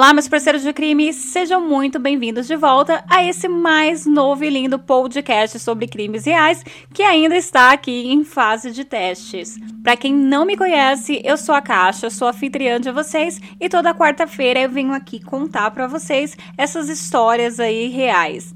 Olá, meus parceiros de crime, sejam muito bem-vindos de volta a esse mais novo e lindo podcast sobre crimes reais que ainda está aqui em fase de testes. Para quem não me conhece, eu sou a Caixa, sou anfitriã de vocês e toda quarta-feira eu venho aqui contar para vocês essas histórias aí reais.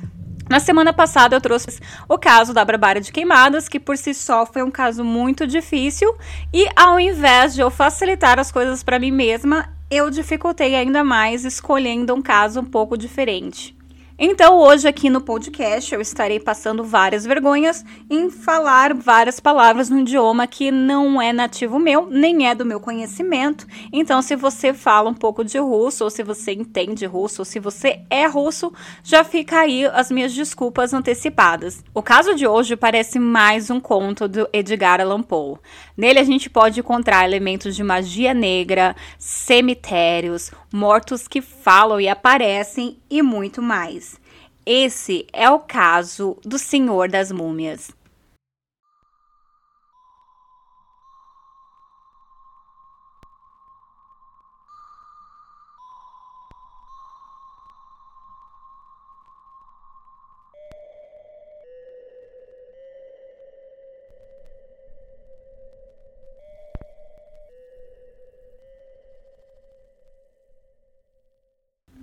Na semana passada eu trouxe o caso da Barbárie de Queimadas, que por si só foi um caso muito difícil, e ao invés de eu facilitar as coisas para mim mesma, eu dificultei ainda mais escolhendo um caso um pouco diferente. Então, hoje aqui no podcast, eu estarei passando várias vergonhas em falar várias palavras num idioma que não é nativo meu, nem é do meu conhecimento. Então, se você fala um pouco de russo, ou se você entende russo, ou se você é russo, já fica aí as minhas desculpas antecipadas. O caso de hoje parece mais um conto do Edgar Allan Poe. Nele, a gente pode encontrar elementos de magia negra, cemitérios, mortos que falam e aparecem e muito mais. Esse é o caso do Senhor das Múmias.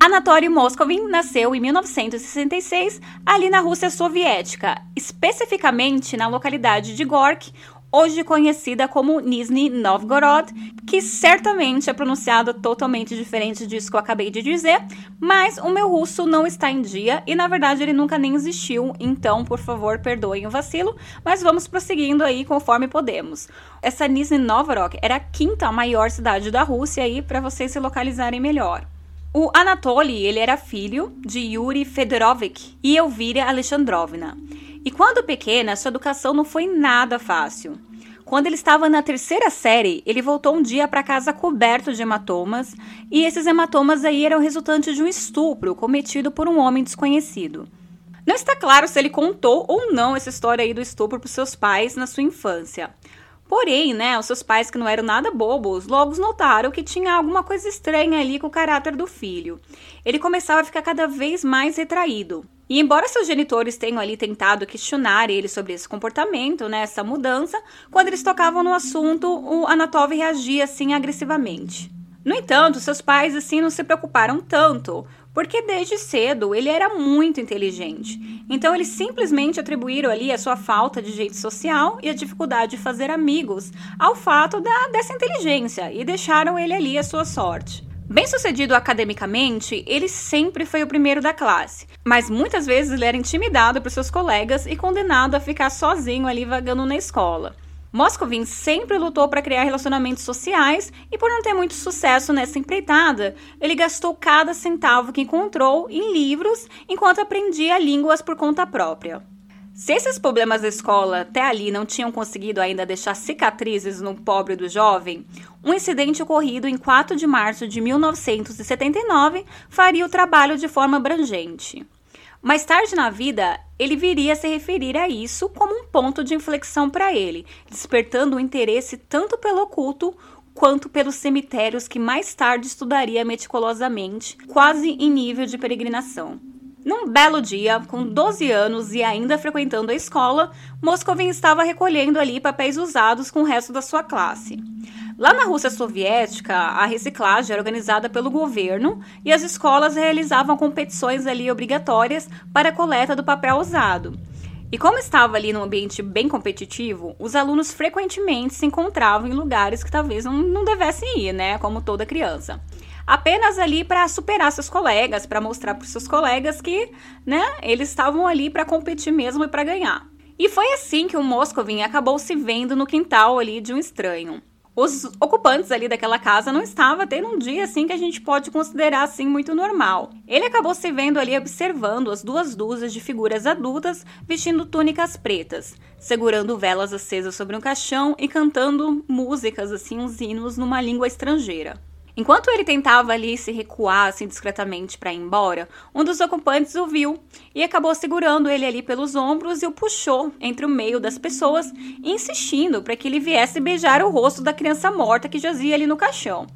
Anatoly Moscovin nasceu em 1966 ali na Rússia Soviética, especificamente na localidade de Gorky, hoje conhecida como Nizhny Novgorod, que certamente é pronunciada totalmente diferente disso que eu acabei de dizer, mas o meu russo não está em dia e na verdade ele nunca nem existiu, então por favor perdoem o vacilo, mas vamos prosseguindo aí conforme podemos. Essa Nizhny Novgorod era a quinta maior cidade da Rússia aí para vocês se localizarem melhor. O Anatoly, ele era filho de Yuri Fedorovich e Elvira Alexandrovna. E quando pequena, sua educação não foi nada fácil. Quando ele estava na terceira série, ele voltou um dia para casa coberto de hematomas, e esses hematomas aí eram resultantes de um estupro cometido por um homem desconhecido. Não está claro se ele contou ou não essa história aí do estupro para seus pais na sua infância. Porém, né, os seus pais, que não eram nada bobos, logo notaram que tinha alguma coisa estranha ali com o caráter do filho. Ele começava a ficar cada vez mais retraído. E embora seus genitores tenham ali tentado questionar ele sobre esse comportamento, né, essa mudança, quando eles tocavam no assunto, o Anatov reagia assim agressivamente. No entanto, seus pais assim não se preocuparam tanto, porque desde cedo ele era muito inteligente. Então eles simplesmente atribuíram ali a sua falta de jeito social e a dificuldade de fazer amigos ao fato da, dessa inteligência e deixaram ele ali a sua sorte. Bem sucedido academicamente, ele sempre foi o primeiro da classe, mas muitas vezes ele era intimidado por seus colegas e condenado a ficar sozinho ali vagando na escola. Moscovin sempre lutou para criar relacionamentos sociais e, por não ter muito sucesso nessa empreitada, ele gastou cada centavo que encontrou em livros enquanto aprendia línguas por conta própria. Se esses problemas da escola até ali não tinham conseguido ainda deixar cicatrizes no pobre do jovem, um incidente ocorrido em 4 de março de 1979 faria o trabalho de forma abrangente. Mais tarde na vida, ele viria a se referir a isso como um ponto de inflexão para ele, despertando o interesse tanto pelo oculto quanto pelos cemitérios que mais tarde estudaria meticulosamente, quase em nível de peregrinação. Num belo dia, com 12 anos e ainda frequentando a escola, Moscovin estava recolhendo ali papéis usados com o resto da sua classe. Lá na Rússia Soviética, a reciclagem era organizada pelo governo e as escolas realizavam competições ali obrigatórias para a coleta do papel usado. E como estava ali num ambiente bem competitivo, os alunos frequentemente se encontravam em lugares que talvez não, não devessem ir, né? Como toda criança. Apenas ali para superar seus colegas, para mostrar para seus colegas que, né, eles estavam ali para competir mesmo e para ganhar. E foi assim que o Moscovin acabou se vendo no quintal ali de um estranho os ocupantes ali daquela casa não estavam tendo um dia assim que a gente pode considerar assim muito normal. Ele acabou se vendo ali observando as duas dúzias de figuras adultas vestindo túnicas pretas, segurando velas acesas sobre um caixão e cantando músicas assim, uns hinos numa língua estrangeira. Enquanto ele tentava ali se recuar assim discretamente para ir embora, um dos ocupantes o viu e acabou segurando ele ali pelos ombros e o puxou entre o meio das pessoas, insistindo para que ele viesse beijar o rosto da criança morta que jazia ali no caixão.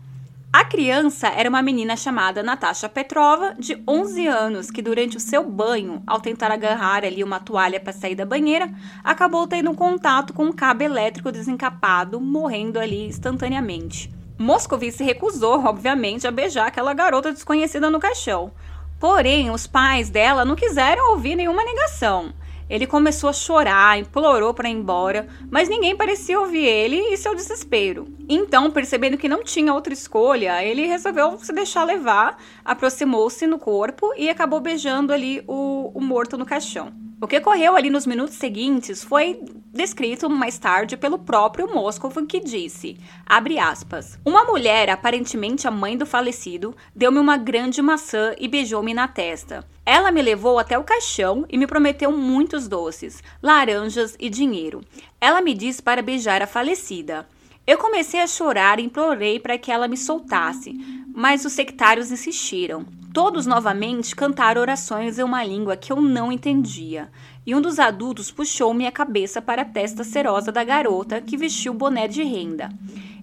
A criança era uma menina chamada Natasha Petrova, de 11 anos, que durante o seu banho, ao tentar agarrar ali uma toalha para sair da banheira, acabou tendo um contato com um cabo elétrico desencapado, morrendo ali instantaneamente. Moscovi se recusou, obviamente, a beijar aquela garota desconhecida no caixão. Porém, os pais dela não quiseram ouvir nenhuma negação. Ele começou a chorar, implorou para ir embora, mas ninguém parecia ouvir ele e seu desespero. Então, percebendo que não tinha outra escolha, ele resolveu se deixar levar, aproximou-se no corpo e acabou beijando ali o, o morto no caixão. O que ocorreu ali nos minutos seguintes foi descrito mais tarde pelo próprio Moscou, que disse, aspas, uma mulher, aparentemente a mãe do falecido, deu-me uma grande maçã e beijou-me na testa. Ela me levou até o caixão e me prometeu muitos doces, laranjas e dinheiro. Ela me disse para beijar a falecida. Eu comecei a chorar e implorei para que ela me soltasse, mas os sectários insistiram. Todos novamente cantaram orações em uma língua que eu não entendia, e um dos adultos puxou minha cabeça para a testa serosa da garota que vestiu o boné de renda.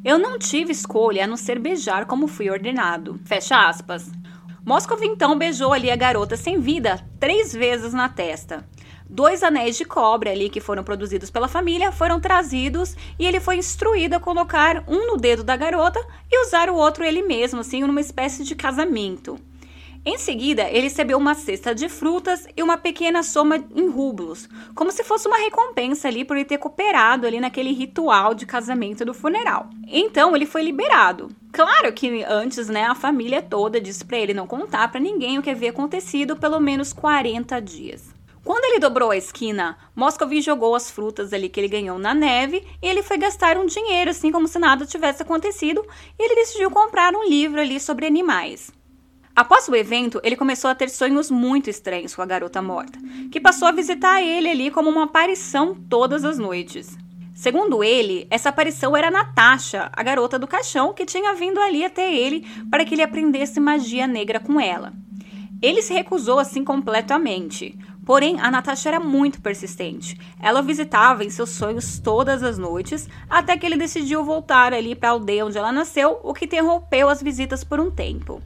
Eu não tive escolha a não ser beijar como fui ordenado. Fecha aspas. Moscov então beijou ali a garota sem vida três vezes na testa. Dois anéis de cobre ali que foram produzidos pela família foram trazidos e ele foi instruído a colocar um no dedo da garota e usar o outro ele mesmo, assim, numa espécie de casamento. Em seguida, ele recebeu uma cesta de frutas e uma pequena soma em rublos, como se fosse uma recompensa ali por ele ter cooperado ali naquele ritual de casamento do funeral. Então, ele foi liberado. Claro que antes, né, a família toda disse para ele não contar para ninguém o que havia acontecido pelo menos 40 dias. Quando ele dobrou a esquina, Moscovy jogou as frutas ali que ele ganhou na neve e ele foi gastar um dinheiro, assim como se nada tivesse acontecido, e ele decidiu comprar um livro ali sobre animais. Após o evento, ele começou a ter sonhos muito estranhos com a garota morta, que passou a visitar ele ali como uma aparição todas as noites. Segundo ele, essa aparição era Natasha, a garota do caixão, que tinha vindo ali até ele para que ele aprendesse magia negra com ela. Ele se recusou assim completamente, Porém, a Natasha era muito persistente. Ela o visitava em seus sonhos todas as noites, até que ele decidiu voltar ali para a aldeia onde ela nasceu, o que interrompeu as visitas por um tempo.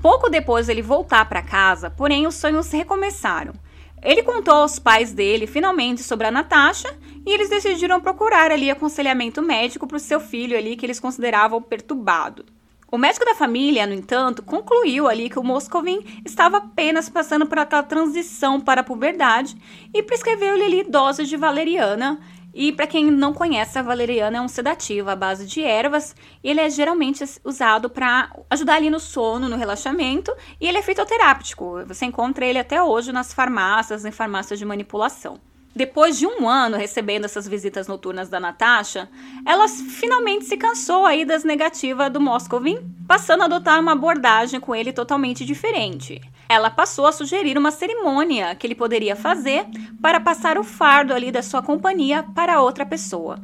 Pouco depois ele voltar para casa, porém os sonhos recomeçaram. Ele contou aos pais dele finalmente sobre a Natasha e eles decidiram procurar ali aconselhamento médico para o seu filho ali que eles consideravam perturbado. O médico da família, no entanto, concluiu ali que o Moscovin estava apenas passando por aquela transição para a puberdade e prescreveu-lhe ali doses de valeriana. E para quem não conhece, a valeriana é um sedativo à base de ervas e ele é geralmente usado para ajudar ali no sono, no relaxamento e ele é fitoterápico. Você encontra ele até hoje nas farmácias, em farmácias de manipulação. Depois de um ano recebendo essas visitas noturnas da Natasha, ela finalmente se cansou aí das negativas do Moscovin, passando a adotar uma abordagem com ele totalmente diferente. Ela passou a sugerir uma cerimônia que ele poderia fazer para passar o fardo ali da sua companhia para outra pessoa.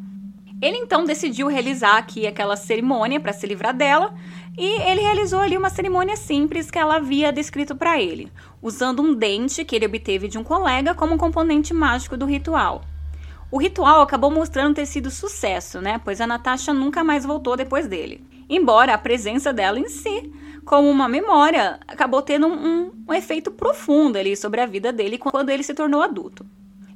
Ele então decidiu realizar aqui aquela cerimônia para se livrar dela, e ele realizou ali uma cerimônia simples que ela havia descrito para ele, usando um dente que ele obteve de um colega como componente mágico do ritual. O ritual acabou mostrando ter sido sucesso, né? Pois a Natasha nunca mais voltou depois dele. Embora a presença dela em si, como uma memória, acabou tendo um, um efeito profundo ali sobre a vida dele quando ele se tornou adulto.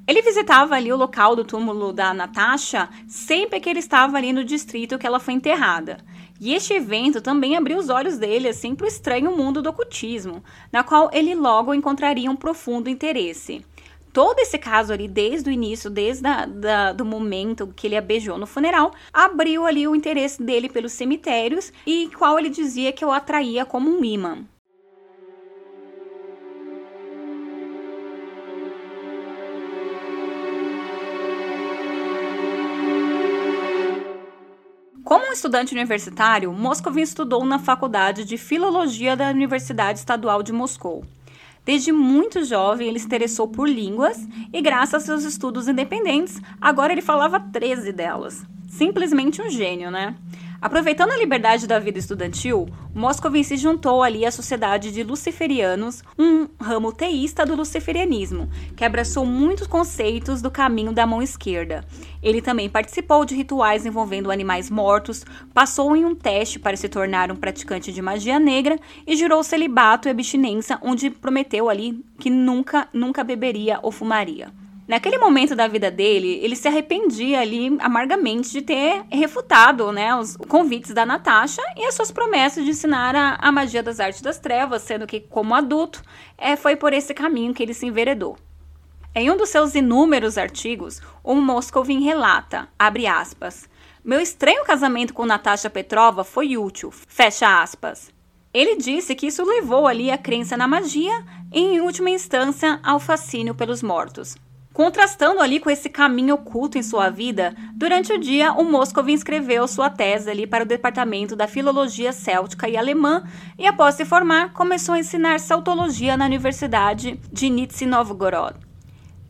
Ele visitava ali o local do túmulo da Natasha sempre que ele estava ali no distrito que ela foi enterrada. E este evento também abriu os olhos dele assim para o estranho mundo do ocultismo, na qual ele logo encontraria um profundo interesse. Todo esse caso ali, desde o início, desde da, do momento que ele a beijou no funeral, abriu ali o interesse dele pelos cemitérios e qual ele dizia que o atraía como um imã. Estudante universitário, Moscovin estudou na Faculdade de Filologia da Universidade Estadual de Moscou. Desde muito jovem, ele se interessou por línguas e, graças aos seus estudos independentes, agora ele falava 13 delas. Simplesmente um gênio, né? Aproveitando a liberdade da vida estudantil, Moscovin se juntou ali à Sociedade de Luciferianos, um ramo teísta do luciferianismo, que abraçou muitos conceitos do caminho da mão esquerda. Ele também participou de rituais envolvendo animais mortos, passou em um teste para se tornar um praticante de magia negra e jurou celibato e abstinência, onde prometeu ali que nunca, nunca beberia ou fumaria. Naquele momento da vida dele, ele se arrependia ali amargamente de ter refutado né, os convites da Natasha e as suas promessas de ensinar a, a magia das artes das trevas, sendo que, como adulto, é, foi por esse caminho que ele se enveredou. Em um dos seus inúmeros artigos, o Moscovin relata, abre aspas, meu estranho casamento com Natasha Petrova foi útil, fecha aspas. Ele disse que isso levou ali a crença na magia e, em última instância, ao fascínio pelos mortos. Contrastando ali com esse caminho oculto em sua vida, durante o dia o Moscovin escreveu sua tese ali para o departamento da filologia céltica e alemã e após se formar começou a ensinar celtologia na Universidade de Nizhny Novgorod.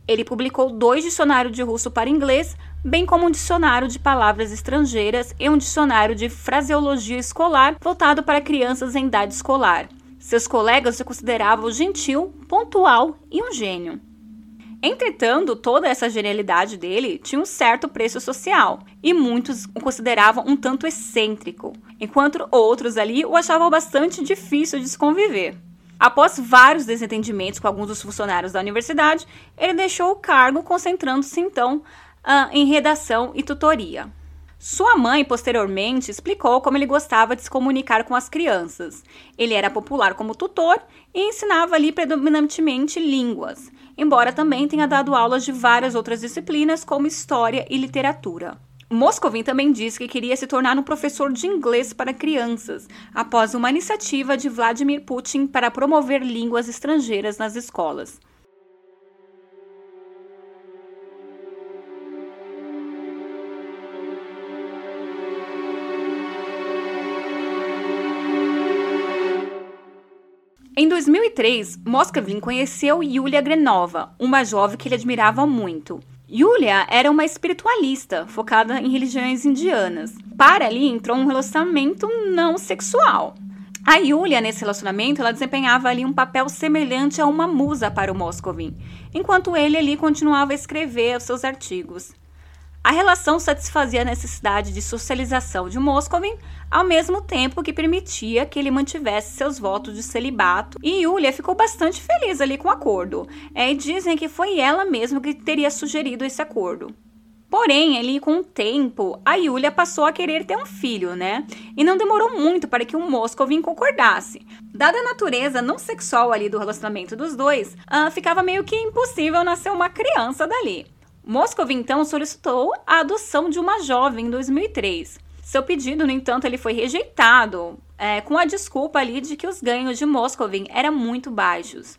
Ele publicou dois dicionários de russo para inglês, bem como um dicionário de palavras estrangeiras e um dicionário de fraseologia escolar voltado para crianças em idade escolar. Seus colegas o consideravam gentil, pontual e um gênio. Entretanto, toda essa genialidade dele tinha um certo preço social, e muitos o consideravam um tanto excêntrico, enquanto outros ali o achavam bastante difícil de se conviver. Após vários desentendimentos com alguns dos funcionários da universidade, ele deixou o cargo, concentrando-se então uh, em redação e tutoria. Sua mãe, posteriormente, explicou como ele gostava de se comunicar com as crianças. Ele era popular como tutor e ensinava ali predominantemente línguas, embora também tenha dado aulas de várias outras disciplinas, como história e literatura. Moscovin também disse que queria se tornar um professor de inglês para crianças, após uma iniciativa de Vladimir Putin para promover línguas estrangeiras nas escolas. 2003, Moscovin conheceu Yulia Grenova, uma jovem que ele admirava muito. Yulia era uma espiritualista focada em religiões indianas. Para ali entrou um relacionamento não sexual. A Yulia, nesse relacionamento, ela desempenhava ali um papel semelhante a uma musa para o Moscovin, enquanto ele ali continuava a escrever os seus artigos. A relação satisfazia a necessidade de socialização de Moscovin, ao mesmo tempo que permitia que ele mantivesse seus votos de celibato, e Yulia ficou bastante feliz ali com o acordo. É, e dizem que foi ela mesma que teria sugerido esse acordo. Porém, ali com o tempo, a Yulia passou a querer ter um filho, né? E não demorou muito para que o Moscovin concordasse. Dada a natureza não sexual ali do relacionamento dos dois, uh, ficava meio que impossível nascer uma criança dali. Moscov então solicitou a adoção de uma jovem em 2003. Seu pedido, no entanto, ele foi rejeitado, é, com a desculpa ali de que os ganhos de Moscovin eram muito baixos.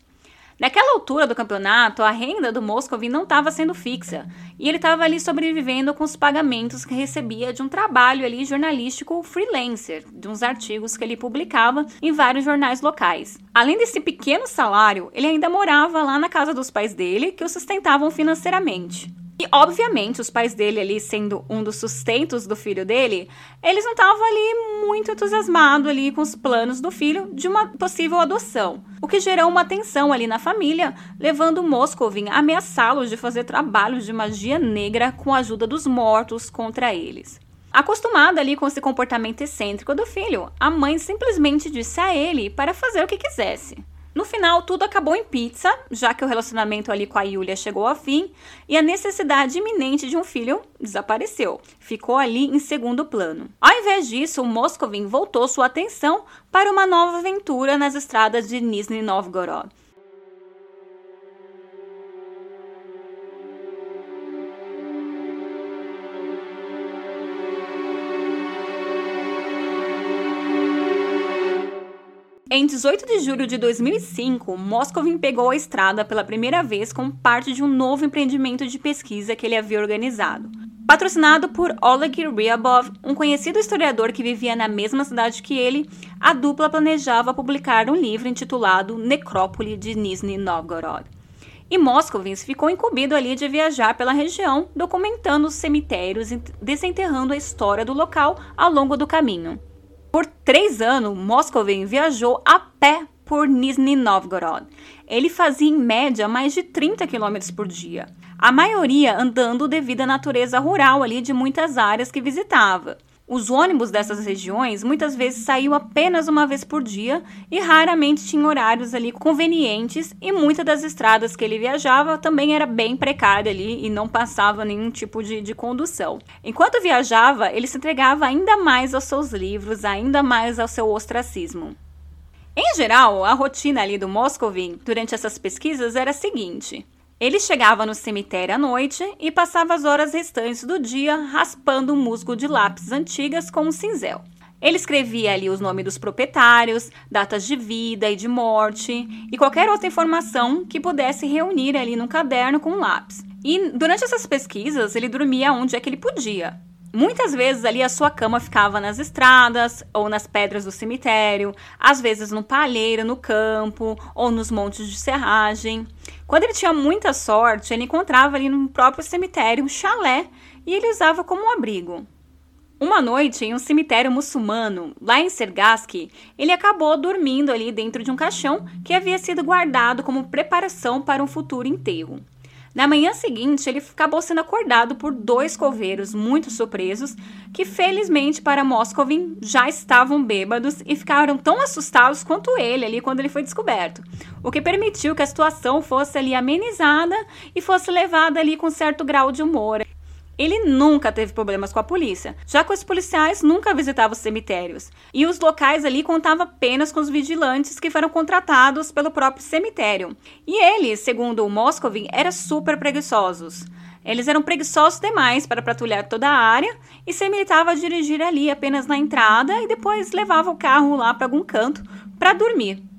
Naquela altura do campeonato, a renda do Moscovin não estava sendo fixa e ele estava ali sobrevivendo com os pagamentos que recebia de um trabalho ali jornalístico freelancer, de uns artigos que ele publicava em vários jornais locais. Além desse pequeno salário, ele ainda morava lá na casa dos pais dele, que o sustentavam financeiramente. E, obviamente, os pais dele ali, sendo um dos sustentos do filho dele, eles não estavam ali muito entusiasmados ali com os planos do filho de uma possível adoção. O que gerou uma tensão ali na família, levando Moscovin a ameaçá-los de fazer trabalhos de magia negra com a ajuda dos mortos contra eles. Acostumada ali com esse comportamento excêntrico do filho, a mãe simplesmente disse a ele para fazer o que quisesse. No final, tudo acabou em pizza, já que o relacionamento ali com a Yulia chegou ao fim e a necessidade iminente de um filho desapareceu. Ficou ali em segundo plano. Ao invés disso, Moscovin voltou sua atenção para uma nova aventura nas estradas de Nizhny Novgorod. Em 18 de julho de 2005, Moscovin pegou a estrada pela primeira vez como parte de um novo empreendimento de pesquisa que ele havia organizado. Patrocinado por Oleg Ryabov, um conhecido historiador que vivia na mesma cidade que ele, a dupla planejava publicar um livro intitulado Necrópole de Nizhny Novgorod. E Moscovitz ficou incumbido ali de viajar pela região, documentando os cemitérios e desenterrando a história do local ao longo do caminho. Por três anos, Moscovitz viajou a pé por Nizhny Novgorod. Ele fazia em média mais de 30 km por dia, a maioria andando devido à natureza rural ali de muitas áreas que visitava. Os ônibus dessas regiões muitas vezes saíam apenas uma vez por dia e raramente tinham horários ali convenientes e muitas das estradas que ele viajava também era bem precária ali e não passava nenhum tipo de, de condução. Enquanto viajava, ele se entregava ainda mais aos seus livros, ainda mais ao seu ostracismo. Em geral, a rotina ali do Moscovin durante essas pesquisas era a seguinte: ele chegava no cemitério à noite e passava as horas restantes do dia raspando um musgo de lápis antigas com um cinzel. Ele escrevia ali os nomes dos proprietários, datas de vida e de morte e qualquer outra informação que pudesse reunir ali num caderno com um lápis. E durante essas pesquisas, ele dormia onde é que ele podia. Muitas vezes ali a sua cama ficava nas estradas ou nas pedras do cemitério, às vezes no palheiro, no campo ou nos montes de serragem. Quando ele tinha muita sorte, ele encontrava ali no próprio cemitério um chalé e ele usava como um abrigo. Uma noite, em um cemitério muçulmano, lá em Sergaski, ele acabou dormindo ali dentro de um caixão que havia sido guardado como preparação para um futuro enterro. Na manhã seguinte, ele acabou sendo acordado por dois coveiros muito surpresos, que felizmente para Moscovin já estavam bêbados e ficaram tão assustados quanto ele ali quando ele foi descoberto, o que permitiu que a situação fosse ali amenizada e fosse levada ali com certo grau de humor. Ele nunca teve problemas com a polícia, já que os policiais nunca visitavam os cemitérios. E os locais ali contavam apenas com os vigilantes que foram contratados pelo próprio cemitério. E eles, segundo o Moscovin, eram super preguiçosos. Eles eram preguiçosos demais para patrulhar toda a área e se limitava a dirigir ali apenas na entrada e depois levava o carro lá para algum canto para dormir.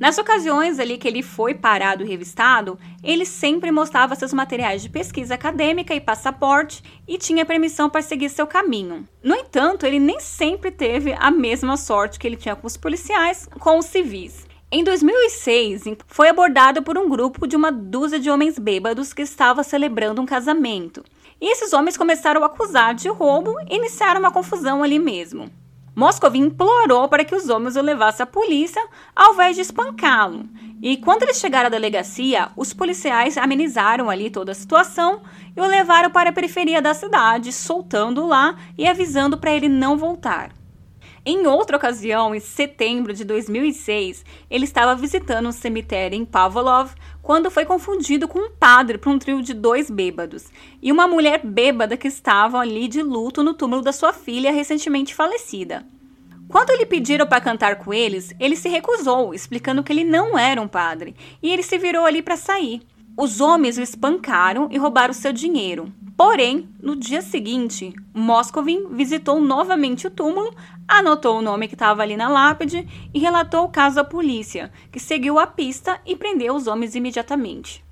Nas ocasiões ali que ele foi parado e revistado, ele sempre mostrava seus materiais de pesquisa acadêmica e passaporte e tinha permissão para seguir seu caminho. No entanto, ele nem sempre teve a mesma sorte que ele tinha com os policiais, com os civis. Em 2006, foi abordado por um grupo de uma dúzia de homens bêbados que estava celebrando um casamento. E esses homens começaram a acusar de roubo e iniciaram uma confusão ali mesmo. Moscov implorou para que os homens o levassem à polícia ao invés de espancá-lo. E quando eles chegaram à delegacia, os policiais amenizaram ali toda a situação e o levaram para a periferia da cidade, soltando-o lá e avisando para ele não voltar. Em outra ocasião, em setembro de 2006, ele estava visitando um cemitério em Pavlov quando foi confundido com um padre para um trio de dois bêbados e uma mulher bêbada que estavam ali de luto no túmulo da sua filha recentemente falecida. Quando lhe pediram para cantar com eles, ele se recusou, explicando que ele não era um padre, e ele se virou ali para sair. Os homens o espancaram e roubaram seu dinheiro. Porém, no dia seguinte, Moscovin visitou novamente o túmulo, anotou o nome que estava ali na lápide e relatou o caso à polícia, que seguiu a pista e prendeu os homens imediatamente.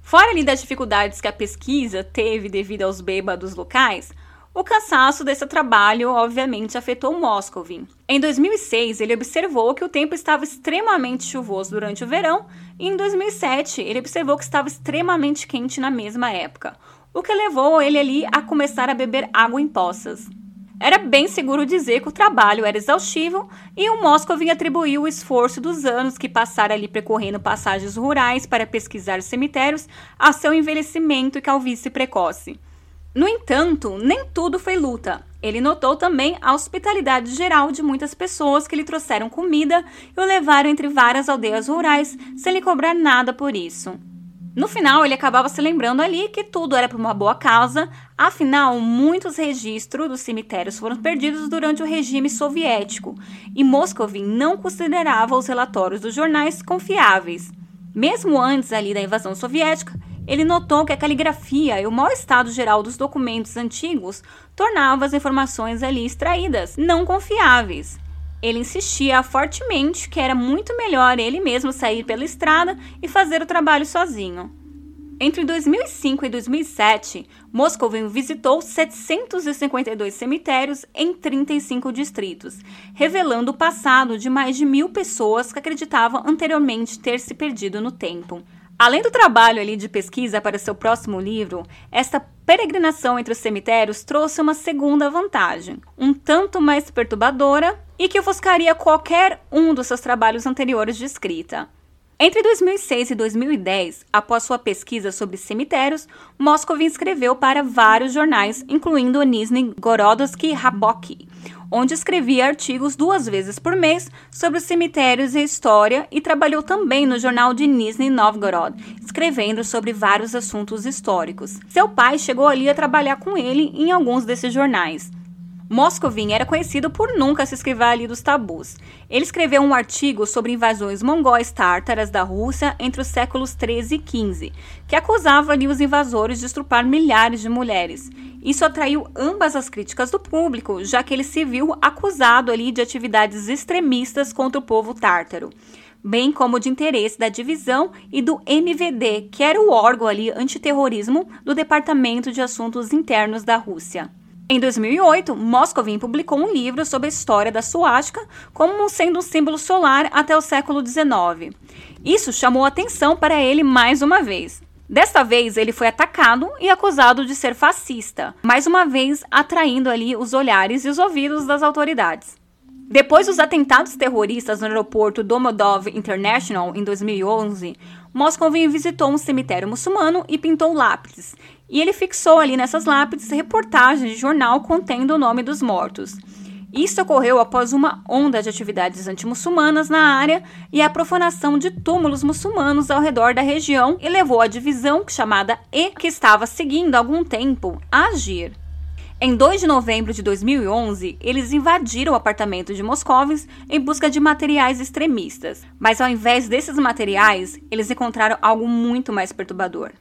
Fora ali das dificuldades que a pesquisa teve devido aos bêbados locais, o cansaço desse trabalho obviamente afetou Moscovin. Em 2006, ele observou que o tempo estava extremamente chuvoso durante o verão, e em 2007, ele observou que estava extremamente quente na mesma época, o que levou ele ali a começar a beber água em poças. Era bem seguro dizer que o trabalho era exaustivo e o Moscovin atribuiu o esforço dos anos que passara ali percorrendo passagens rurais para pesquisar cemitérios a seu envelhecimento e calvície precoce. No entanto, nem tudo foi luta. Ele notou também a hospitalidade geral de muitas pessoas que lhe trouxeram comida e o levaram entre várias aldeias rurais sem lhe cobrar nada por isso. No final, ele acabava se lembrando ali que tudo era por uma boa causa, afinal, muitos registros dos cemitérios foram perdidos durante o regime soviético e Moscovin não considerava os relatórios dos jornais confiáveis. Mesmo antes ali da invasão soviética, ele notou que a caligrafia e o mau estado geral dos documentos antigos tornavam as informações ali extraídas não confiáveis. Ele insistia fortemente que era muito melhor ele mesmo sair pela estrada e fazer o trabalho sozinho. Entre 2005 e 2007, Moscovin visitou 752 cemitérios em 35 distritos, revelando o passado de mais de mil pessoas que acreditavam anteriormente ter se perdido no tempo. Além do trabalho ali de pesquisa para seu próximo livro, esta peregrinação entre os cemitérios trouxe uma segunda vantagem, um tanto mais perturbadora e que ofuscaria qualquer um dos seus trabalhos anteriores de escrita. Entre 2006 e 2010, após sua pesquisa sobre cemitérios, Moscovy escreveu para vários jornais, incluindo o Nizhny Gorodovsky Raboky, onde escrevia artigos duas vezes por mês sobre os cemitérios e história e trabalhou também no jornal de Nizhny Novgorod, escrevendo sobre vários assuntos históricos. Seu pai chegou ali a trabalhar com ele em alguns desses jornais. Moscovin era conhecido por nunca se esquivar ali dos tabus. Ele escreveu um artigo sobre invasões mongóis tártaras da Rússia entre os séculos 13 e 15, que acusava ali os invasores de estrupar milhares de mulheres. Isso atraiu ambas as críticas do público, já que ele se viu acusado ali de atividades extremistas contra o povo tártaro bem como de interesse da divisão e do MVD, que era o órgão ali antiterrorismo do Departamento de Assuntos Internos da Rússia. Em 2008, Moscovin publicou um livro sobre a história da suástica como sendo um símbolo solar até o século XIX. Isso chamou atenção para ele mais uma vez. Desta vez, ele foi atacado e acusado de ser fascista, mais uma vez atraindo ali os olhares e os ouvidos das autoridades. Depois dos atentados terroristas no aeroporto Domodov International em 2011, Moscovin visitou um cemitério muçulmano e pintou lápides, e ele fixou ali nessas lápides reportagens de jornal contendo o nome dos mortos. Isso ocorreu após uma onda de atividades antimuçulmanas na área e a profanação de túmulos muçulmanos ao redor da região e levou a divisão chamada E, que estava seguindo algum tempo, a agir. Em 2 de novembro de 2011, eles invadiram o apartamento de Moscovitz em busca de materiais extremistas. Mas ao invés desses materiais, eles encontraram algo muito mais perturbador.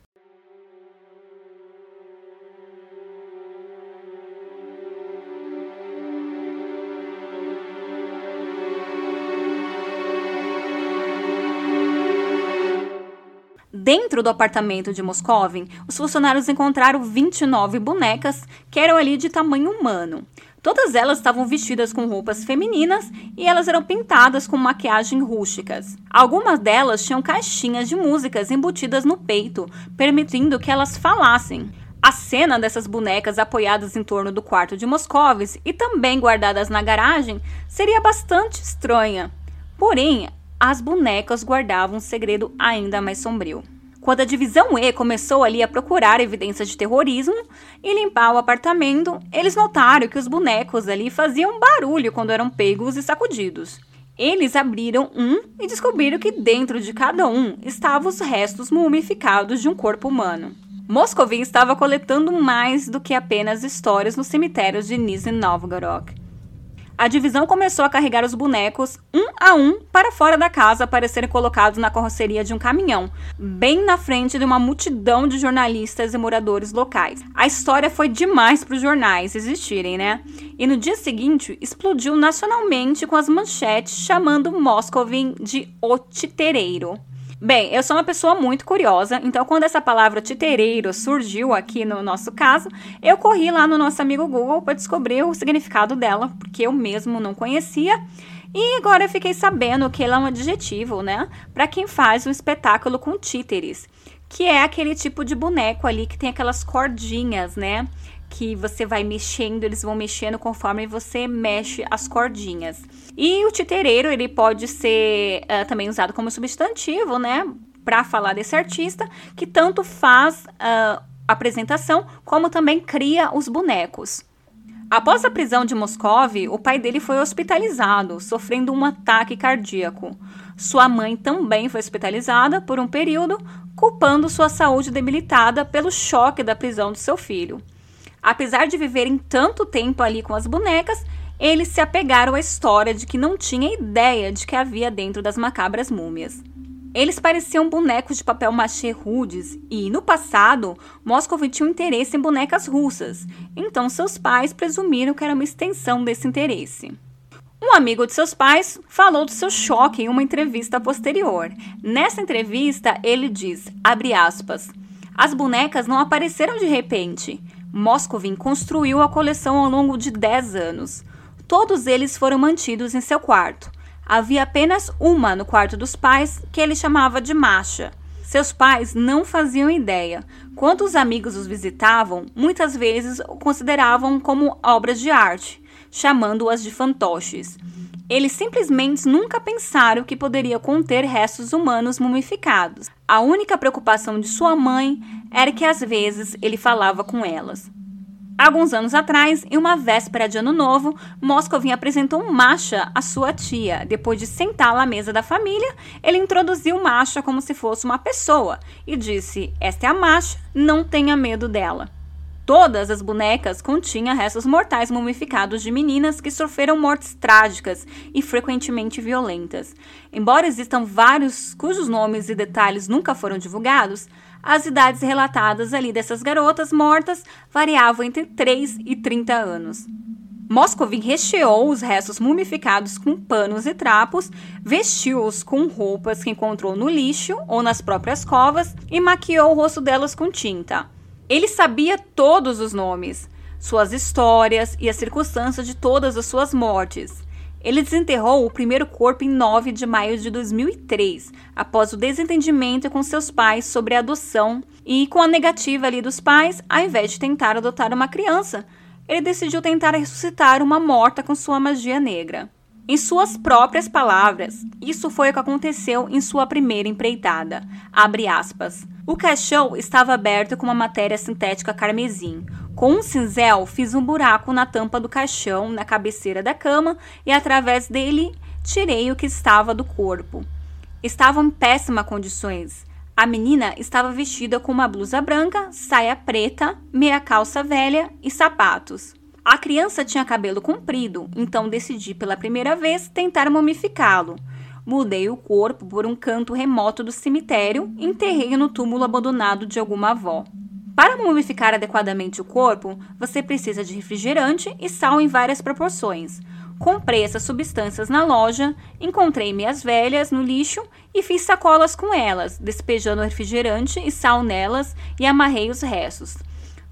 Dentro do apartamento de Moscovin, os funcionários encontraram 29 bonecas que eram ali de tamanho humano. Todas elas estavam vestidas com roupas femininas e elas eram pintadas com maquiagem rústicas. Algumas delas tinham caixinhas de músicas embutidas no peito, permitindo que elas falassem. A cena dessas bonecas apoiadas em torno do quarto de Moscovitz e também guardadas na garagem seria bastante estranha. Porém, as bonecas guardavam um segredo ainda mais sombrio. Quando a divisão E começou ali a procurar evidências de terrorismo e limpar o apartamento, eles notaram que os bonecos ali faziam barulho quando eram pegos e sacudidos. Eles abriram um e descobriram que dentro de cada um estavam os restos mumificados de um corpo humano. Moscovin estava coletando mais do que apenas histórias nos cemitérios de Nizhny Novgorod a divisão começou a carregar os bonecos um a um para fora da casa para serem colocados na carroceria de um caminhão, bem na frente de uma multidão de jornalistas e moradores locais. A história foi demais para os jornais existirem, né? E no dia seguinte explodiu nacionalmente com as manchetes chamando Moscovin de O Titereiro. Bem, eu sou uma pessoa muito curiosa, então quando essa palavra titereiro surgiu aqui no nosso caso, eu corri lá no nosso amigo Google para descobrir o significado dela, porque eu mesmo não conhecia. E agora eu fiquei sabendo que ela é um adjetivo, né? Para quem faz um espetáculo com títeres, que é aquele tipo de boneco ali que tem aquelas cordinhas, né? Que você vai mexendo, eles vão mexendo conforme você mexe as cordinhas. E o titereiro, ele pode ser uh, também usado como substantivo, né? Para falar desse artista, que tanto faz uh, apresentação, como também cria os bonecos. Após a prisão de Moscov, o pai dele foi hospitalizado, sofrendo um ataque cardíaco. Sua mãe também foi hospitalizada por um período, culpando sua saúde debilitada pelo choque da prisão do seu filho. Apesar de viverem tanto tempo ali com as bonecas, eles se apegaram à história de que não tinha ideia de que havia dentro das macabras múmias. Eles pareciam bonecos de papel machê rudes e, no passado, Moscou tinha um interesse em bonecas russas, então seus pais presumiram que era uma extensão desse interesse. Um amigo de seus pais falou do seu choque em uma entrevista posterior. Nessa entrevista, ele diz, aspas, as bonecas não apareceram de repente. Moscovin construiu a coleção ao longo de 10 anos. Todos eles foram mantidos em seu quarto. Havia apenas uma no quarto dos pais, que ele chamava de Masha. Seus pais não faziam ideia. Quando os amigos os visitavam, muitas vezes o consideravam como obras de arte, chamando-as de fantoches. Eles simplesmente nunca pensaram que poderia conter restos humanos mumificados. A única preocupação de sua mãe era que às vezes ele falava com elas. Alguns anos atrás, em uma véspera de ano novo, Moscovin apresentou Masha à sua tia. Depois de sentá-la à mesa da família, ele introduziu Masha como se fosse uma pessoa e disse: Esta é a Masha, não tenha medo dela. Todas as bonecas continham restos mortais mumificados de meninas que sofreram mortes trágicas e frequentemente violentas. Embora existam vários cujos nomes e detalhes nunca foram divulgados, as idades relatadas ali dessas garotas mortas variavam entre 3 e 30 anos. Moscovin recheou os restos mumificados com panos e trapos, vestiu-os com roupas que encontrou no lixo ou nas próprias covas e maquiou o rosto delas com tinta. Ele sabia todos os nomes, suas histórias e as circunstâncias de todas as suas mortes. Ele desenterrou o primeiro corpo em 9 de maio de 2003, após o desentendimento com seus pais sobre a adoção e com a negativa ali dos pais, ao invés de tentar adotar uma criança, ele decidiu tentar ressuscitar uma morta com sua magia negra. Em suas próprias palavras, isso foi o que aconteceu em sua primeira empreitada. Abre aspas. O caixão estava aberto com uma matéria sintética carmesim. Com um cinzel, fiz um buraco na tampa do caixão, na cabeceira da cama, e através dele tirei o que estava do corpo. Estavam em péssimas condições. A menina estava vestida com uma blusa branca, saia preta, meia calça velha e sapatos. A criança tinha cabelo comprido, então decidi pela primeira vez tentar mumificá-lo. Mudei o corpo por um canto remoto do cemitério e enterrei no túmulo abandonado de alguma avó. Para mumificar adequadamente o corpo, você precisa de refrigerante e sal em várias proporções. Comprei essas substâncias na loja, encontrei meias velhas no lixo e fiz sacolas com elas, despejando refrigerante e sal nelas e amarrei os restos.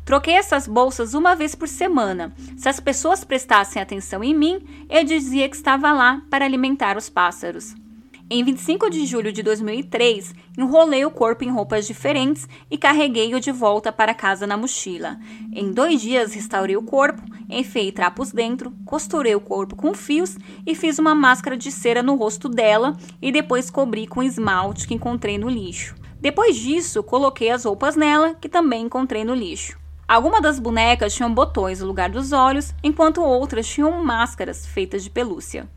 Troquei essas bolsas uma vez por semana. Se as pessoas prestassem atenção em mim, eu dizia que estava lá para alimentar os pássaros. Em 25 de julho de 2003, enrolei o corpo em roupas diferentes e carreguei-o de volta para casa na mochila. Em dois dias, restaurei o corpo, enfiei trapos dentro, costurei o corpo com fios e fiz uma máscara de cera no rosto dela e depois cobri com esmalte que encontrei no lixo. Depois disso, coloquei as roupas nela, que também encontrei no lixo. Algumas das bonecas tinham botões no lugar dos olhos, enquanto outras tinham máscaras feitas de pelúcia.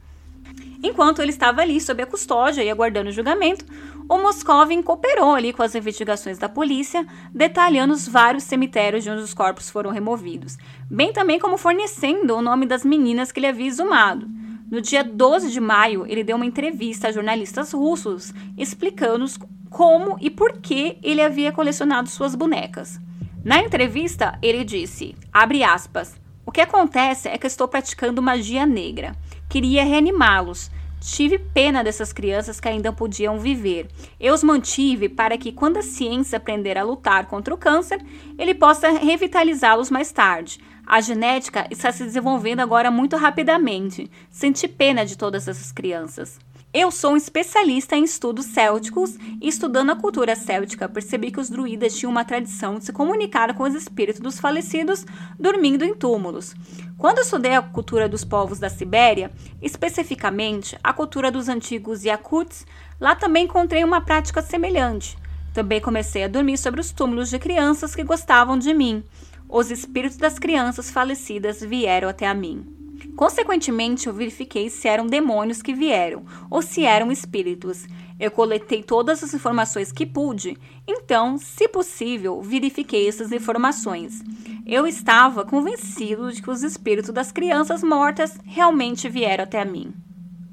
Enquanto ele estava ali sob a custódia e aguardando o julgamento, o Moscovin cooperou ali com as investigações da polícia, detalhando os vários cemitérios de onde os corpos foram removidos, bem também como fornecendo o nome das meninas que ele havia exumado. No dia 12 de maio, ele deu uma entrevista a jornalistas russos explicando como e por que ele havia colecionado suas bonecas. Na entrevista, ele disse, abre aspas, o que acontece é que estou praticando magia negra. Queria reanimá-los. Tive pena dessas crianças que ainda podiam viver. Eu os mantive para que, quando a ciência aprender a lutar contra o câncer, ele possa revitalizá-los mais tarde. A genética está se desenvolvendo agora muito rapidamente. Senti pena de todas essas crianças. Eu sou um especialista em estudos célticos e estudando a cultura céltica, percebi que os druidas tinham uma tradição de se comunicar com os espíritos dos falecidos dormindo em túmulos. Quando estudei a cultura dos povos da Sibéria, especificamente a cultura dos antigos Yakuts, lá também encontrei uma prática semelhante. Também comecei a dormir sobre os túmulos de crianças que gostavam de mim. Os espíritos das crianças falecidas vieram até a mim. Consequentemente, eu verifiquei se eram demônios que vieram ou se eram espíritos. Eu coletei todas as informações que pude, então, se possível, verifiquei essas informações. Eu estava convencido de que os espíritos das crianças mortas realmente vieram até mim.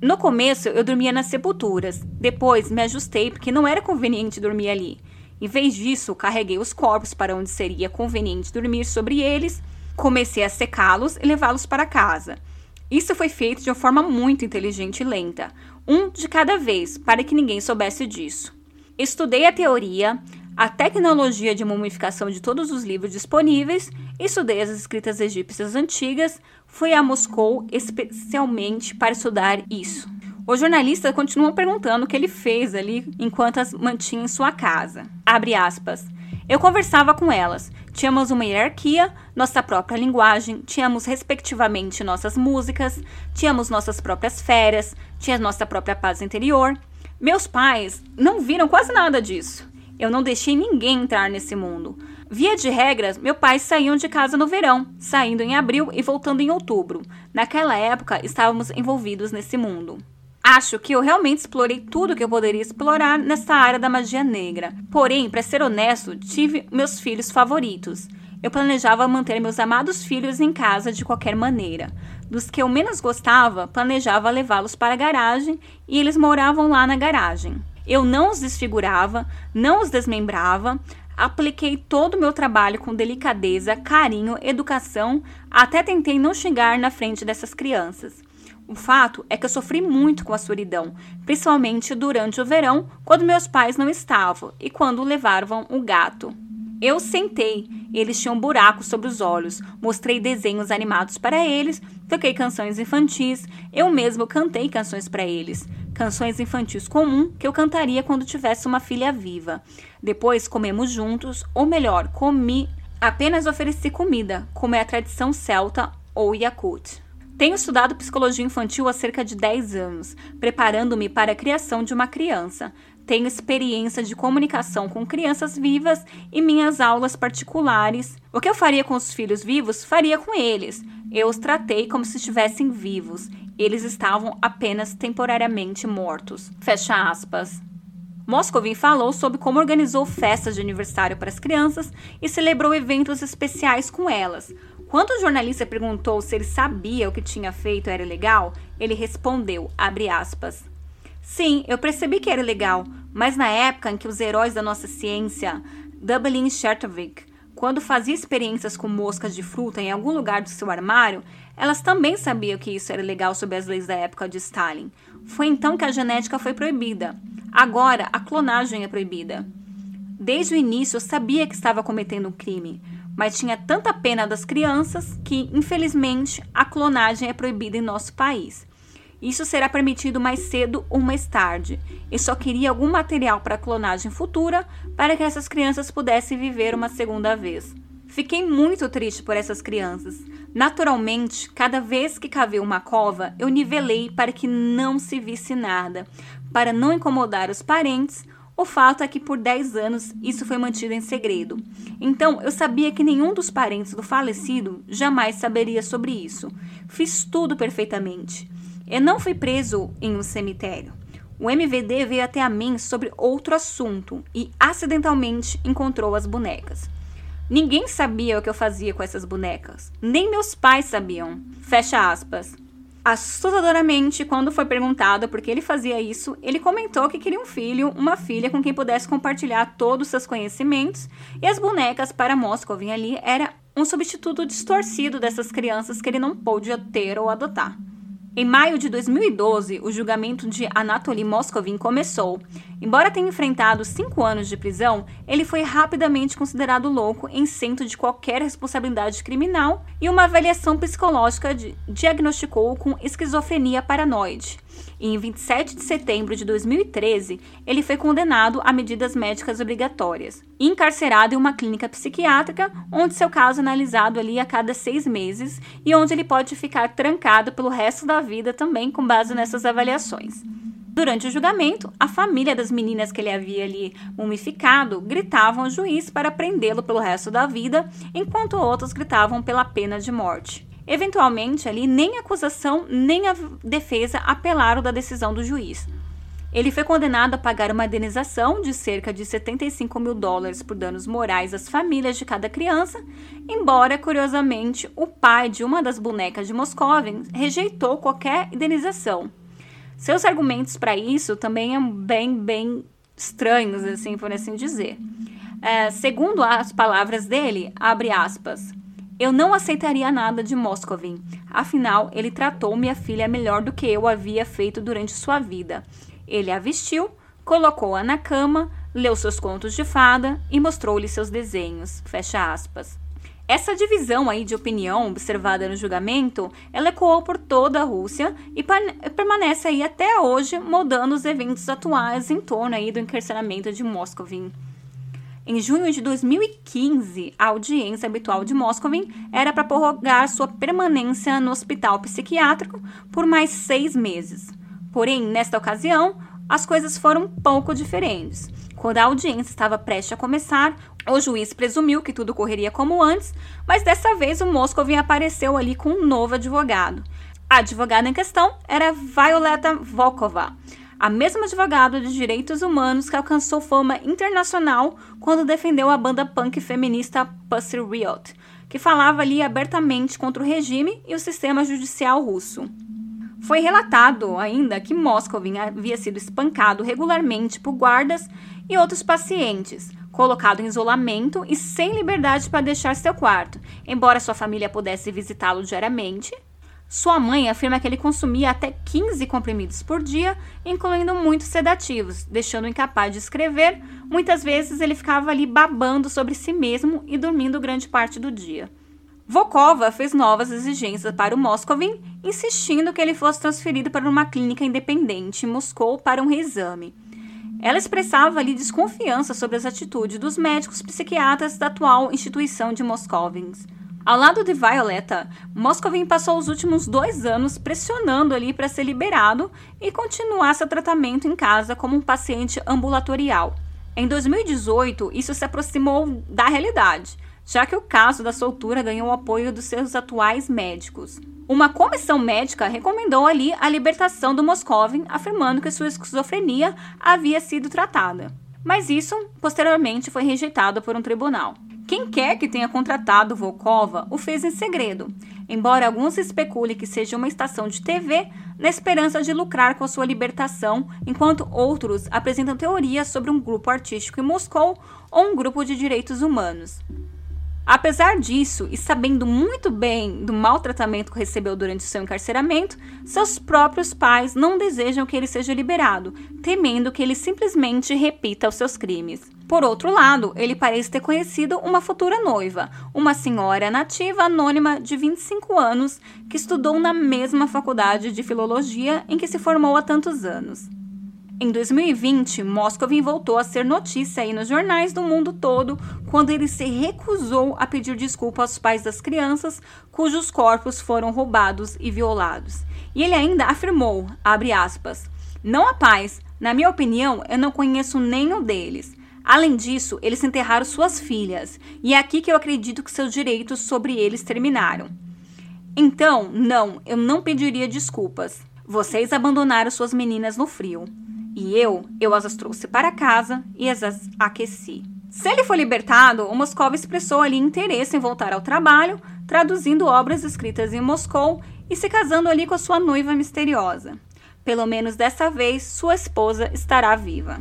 No começo, eu dormia nas sepulturas. Depois, me ajustei porque não era conveniente dormir ali. Em vez disso, carreguei os corpos para onde seria conveniente dormir sobre eles Comecei a secá-los e levá-los para casa. Isso foi feito de uma forma muito inteligente e lenta, um de cada vez, para que ninguém soubesse disso. Estudei a teoria, a tecnologia de mumificação de todos os livros disponíveis, estudei as escritas egípcias antigas, fui a Moscou especialmente para estudar isso. O jornalista continua perguntando o que ele fez ali enquanto as mantinha em sua casa. Abre aspas. Eu conversava com elas. Tínhamos uma hierarquia, nossa própria linguagem, tínhamos respectivamente nossas músicas, tínhamos nossas próprias férias, tinha nossa própria paz interior. Meus pais não viram quase nada disso. Eu não deixei ninguém entrar nesse mundo. Via de regras, meus pais saíam de casa no verão, saindo em abril e voltando em outubro. Naquela época, estávamos envolvidos nesse mundo. Acho que eu realmente explorei tudo que eu poderia explorar nessa área da magia negra. Porém, para ser honesto, tive meus filhos favoritos. Eu planejava manter meus amados filhos em casa de qualquer maneira. Dos que eu menos gostava, planejava levá-los para a garagem e eles moravam lá na garagem. Eu não os desfigurava, não os desmembrava, apliquei todo o meu trabalho com delicadeza, carinho, educação, até tentei não xingar na frente dessas crianças. O fato é que eu sofri muito com a solidão, principalmente durante o verão, quando meus pais não estavam e quando levavam o gato. Eu sentei, eles tinham buracos sobre os olhos, mostrei desenhos animados para eles, toquei canções infantis, eu mesmo cantei canções para eles, canções infantis comum que eu cantaria quando tivesse uma filha viva. Depois comemos juntos, ou melhor, comi, apenas ofereci comida, como é a tradição celta ou Yakut. Tenho estudado psicologia infantil há cerca de 10 anos, preparando-me para a criação de uma criança. Tenho experiência de comunicação com crianças vivas e minhas aulas particulares. O que eu faria com os filhos vivos, faria com eles. Eu os tratei como se estivessem vivos. Eles estavam apenas temporariamente mortos. Fecha aspas. Moscovin falou sobre como organizou festas de aniversário para as crianças e celebrou eventos especiais com elas. Quando o jornalista perguntou se ele sabia o que tinha feito era legal, ele respondeu, aspas, Sim, eu percebi que era legal, mas na época em que os heróis da nossa ciência, Dublin Chertovic, quando fazia experiências com moscas de fruta em algum lugar do seu armário, elas também sabiam que isso era legal sob as leis da época de Stalin. Foi então que a genética foi proibida. Agora, a clonagem é proibida. Desde o início eu sabia que estava cometendo um crime, mas tinha tanta pena das crianças que, infelizmente, a clonagem é proibida em nosso país. Isso será permitido mais cedo ou mais tarde. E só queria algum material para clonagem futura para que essas crianças pudessem viver uma segunda vez. Fiquei muito triste por essas crianças. Naturalmente, cada vez que cavei uma cova, eu nivelei para que não se visse nada, para não incomodar os parentes. O fato é que por 10 anos isso foi mantido em segredo. Então eu sabia que nenhum dos parentes do falecido jamais saberia sobre isso. Fiz tudo perfeitamente. Eu não fui preso em um cemitério. O MVD veio até a mim sobre outro assunto e acidentalmente encontrou as bonecas. Ninguém sabia o que eu fazia com essas bonecas. Nem meus pais sabiam. Fecha aspas. Assustadoramente, quando foi perguntado por que ele fazia isso, ele comentou que queria um filho, uma filha com quem pudesse compartilhar todos os seus conhecimentos, e as bonecas para Moscovin ali era um substituto distorcido dessas crianças que ele não pôde ter ou adotar. Em maio de 2012, o julgamento de Anatoly Moscovin começou. Embora tenha enfrentado cinco anos de prisão, ele foi rapidamente considerado louco em centro de qualquer responsabilidade criminal e uma avaliação psicológica diagnosticou-o com esquizofrenia paranoide e em 27 de setembro de 2013, ele foi condenado a medidas médicas obrigatórias e encarcerado em uma clínica psiquiátrica, onde seu caso é analisado ali a cada seis meses e onde ele pode ficar trancado pelo resto da vida também com base nessas avaliações. Durante o julgamento, a família das meninas que ele havia ali mumificado gritavam ao juiz para prendê-lo pelo resto da vida, enquanto outros gritavam pela pena de morte. Eventualmente, ali, nem a acusação nem a defesa apelaram da decisão do juiz. Ele foi condenado a pagar uma indenização de cerca de 75 mil dólares por danos morais às famílias de cada criança, embora, curiosamente, o pai de uma das bonecas de Moscovin rejeitou qualquer indenização. Seus argumentos para isso também são bem, bem estranhos, assim, por assim dizer. É, segundo as palavras dele, abre aspas, eu não aceitaria nada de Moscovin. Afinal, ele tratou minha filha melhor do que eu havia feito durante sua vida. Ele a vestiu, colocou-a na cama, leu seus contos de fada e mostrou-lhe seus desenhos. Fecha aspas. Essa divisão aí de opinião observada no julgamento, ela ecoou por toda a Rússia e permanece aí até hoje, moldando os eventos atuais em torno aí do encarceramento de Moscovin. Em junho de 2015, a audiência habitual de Moscovin era para prorrogar sua permanência no hospital psiquiátrico por mais seis meses. Porém, nesta ocasião, as coisas foram um pouco diferentes. Quando a audiência estava prestes a começar, o juiz presumiu que tudo correria como antes, mas dessa vez o Moscovin apareceu ali com um novo advogado. A advogada em questão era Violeta Volkova, a mesma advogada de direitos humanos que alcançou fama internacional quando defendeu a banda punk feminista Pussy Riot, que falava ali abertamente contra o regime e o sistema judicial russo. Foi relatado ainda que Moscovin havia sido espancado regularmente por guardas e outros pacientes, colocado em isolamento e sem liberdade para deixar seu quarto, embora sua família pudesse visitá-lo diariamente. Sua mãe afirma que ele consumia até 15 comprimidos por dia, incluindo muitos sedativos, deixando-o incapaz de escrever. Muitas vezes ele ficava ali babando sobre si mesmo e dormindo grande parte do dia. Vokova fez novas exigências para o Moscovin, insistindo que ele fosse transferido para uma clínica independente em Moscou para um reexame. Ela expressava ali desconfiança sobre as atitudes dos médicos psiquiatras da atual instituição de Moscovins. Ao lado de Violeta, Moscovin passou os últimos dois anos pressionando ali para ser liberado e continuar seu tratamento em casa como um paciente ambulatorial. Em 2018, isso se aproximou da realidade já que o caso da soltura ganhou o apoio dos seus atuais médicos. Uma comissão médica recomendou ali a libertação do Moscovin, afirmando que sua esquizofrenia havia sido tratada. Mas isso, posteriormente, foi rejeitado por um tribunal. Quem quer que tenha contratado Volkova o fez em segredo, embora alguns especulem que seja uma estação de TV na esperança de lucrar com a sua libertação, enquanto outros apresentam teorias sobre um grupo artístico em Moscou ou um grupo de direitos humanos. Apesar disso, e sabendo muito bem do maltratamento que recebeu durante seu encarceramento, seus próprios pais não desejam que ele seja liberado, temendo que ele simplesmente repita os seus crimes. Por outro lado, ele parece ter conhecido uma futura noiva, uma senhora nativa anônima de 25 anos que estudou na mesma faculdade de filologia em que se formou há tantos anos. Em 2020, Moscovin voltou a ser notícia aí nos jornais do mundo todo quando ele se recusou a pedir desculpa aos pais das crianças cujos corpos foram roubados e violados. E ele ainda afirmou, abre aspas, não há paz. Na minha opinião, eu não conheço nenhum deles. Além disso, eles enterraram suas filhas, e é aqui que eu acredito que seus direitos sobre eles terminaram. Então, não, eu não pediria desculpas. Vocês abandonaram suas meninas no frio. E eu, eu as trouxe para casa e as aqueci. Se ele foi libertado, o Moscou expressou ali interesse em voltar ao trabalho, traduzindo obras escritas em Moscou e se casando ali com a sua noiva misteriosa. Pelo menos dessa vez, sua esposa estará viva.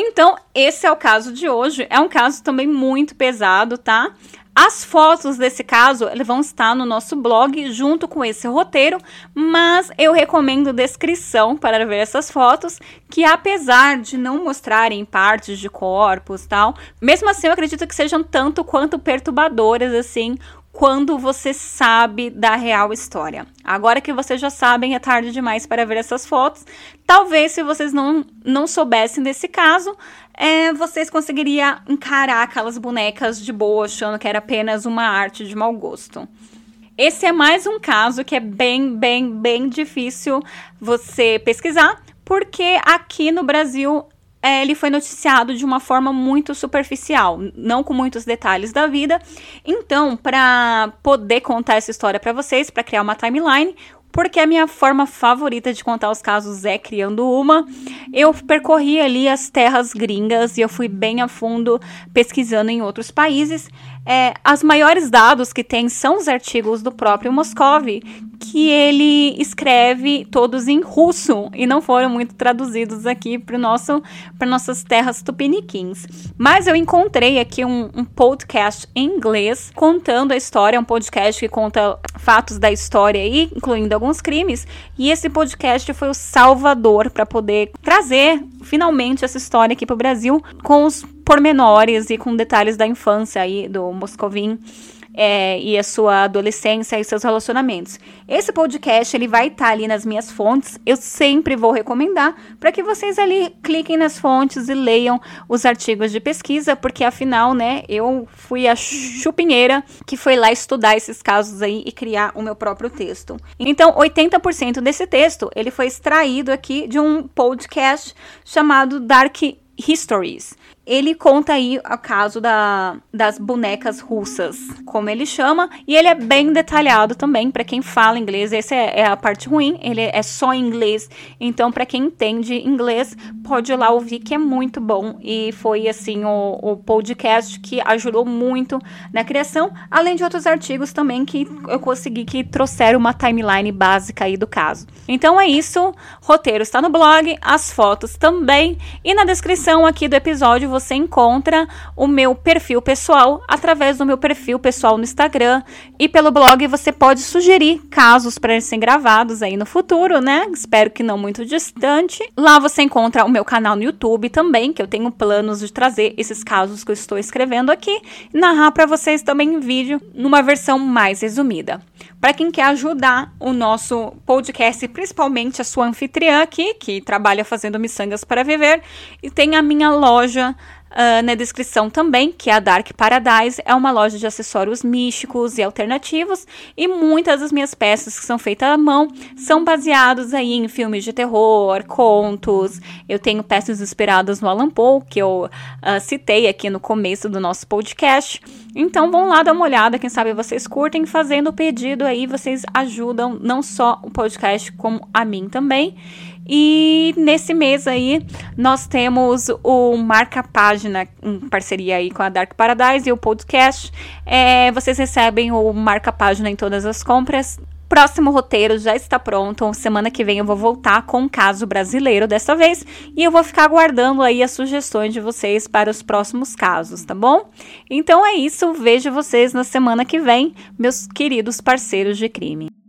Então, esse é o caso de hoje. É um caso também muito pesado, tá? As fotos desse caso vão estar no nosso blog junto com esse roteiro, mas eu recomendo descrição para ver essas fotos, que apesar de não mostrarem partes de corpos tal, mesmo assim eu acredito que sejam tanto quanto perturbadoras assim quando você sabe da real história. Agora que vocês já sabem, é tarde demais para ver essas fotos. Talvez, se vocês não, não soubessem desse caso, é, vocês conseguiriam encarar aquelas bonecas de boa, achando que era apenas uma arte de mau gosto. Esse é mais um caso que é bem, bem, bem difícil você pesquisar, porque aqui no Brasil é, ele foi noticiado de uma forma muito superficial, não com muitos detalhes da vida. Então, para poder contar essa história para vocês, para criar uma timeline, porque a minha forma favorita de contar os casos é criando uma. Eu percorri ali as terras gringas e eu fui bem a fundo pesquisando em outros países. É, as maiores dados que tem são os artigos do próprio Moscov, que ele escreve todos em russo e não foram muito traduzidos aqui para nosso para nossas terras tupiniquins. Mas eu encontrei aqui um, um, podcast em inglês contando a história, um podcast que conta fatos da história aí, incluindo alguns crimes. E esse podcast foi o salvador para poder trazer finalmente essa história aqui para o Brasil com os pormenores e com detalhes da infância aí do Moscovin é, e a sua adolescência e seus relacionamentos. Esse podcast ele vai estar tá ali nas minhas fontes. Eu sempre vou recomendar para que vocês ali cliquem nas fontes e leiam os artigos de pesquisa, porque afinal, né, eu fui a chupinheira que foi lá estudar esses casos aí e criar o meu próprio texto. Então, 80% desse texto ele foi extraído aqui de um podcast chamado Dark Histories ele conta aí o caso da, das bonecas russas, como ele chama, e ele é bem detalhado também para quem fala inglês. Essa é, é, a parte ruim, ele é só em inglês. Então, para quem entende inglês, pode ir lá ouvir que é muito bom. E foi assim o, o podcast que ajudou muito na criação, além de outros artigos também que eu consegui que trouxeram uma timeline básica aí do caso. Então é isso, roteiro está no blog, as fotos também, e na descrição aqui do episódio você encontra o meu perfil pessoal através do meu perfil pessoal no Instagram e pelo blog você pode sugerir casos para serem gravados aí no futuro, né? Espero que não muito distante. Lá você encontra o meu canal no YouTube também, que eu tenho planos de trazer esses casos que eu estou escrevendo aqui e narrar para vocês também em vídeo numa versão mais resumida. Para quem quer ajudar o nosso podcast, principalmente a sua anfitriã aqui, que trabalha fazendo miçangas para viver, e tem a minha loja Uh, na descrição também, que é a Dark Paradise, é uma loja de acessórios místicos e alternativos, e muitas das minhas peças que são feitas à mão são baseadas aí em filmes de terror, contos. Eu tenho peças inspiradas no Alan Poe, que eu uh, citei aqui no começo do nosso podcast. Então vão lá dar uma olhada, quem sabe vocês curtem, fazendo o pedido aí, vocês ajudam não só o podcast, como a mim também. E nesse mês aí, nós temos o Marca Página, em parceria aí com a Dark Paradise e o podcast. É, vocês recebem o Marca Página em todas as compras. Próximo roteiro já está pronto. Semana que vem eu vou voltar com um caso brasileiro dessa vez e eu vou ficar aguardando aí as sugestões de vocês para os próximos casos, tá bom? Então é isso. Vejo vocês na semana que vem, meus queridos parceiros de crime.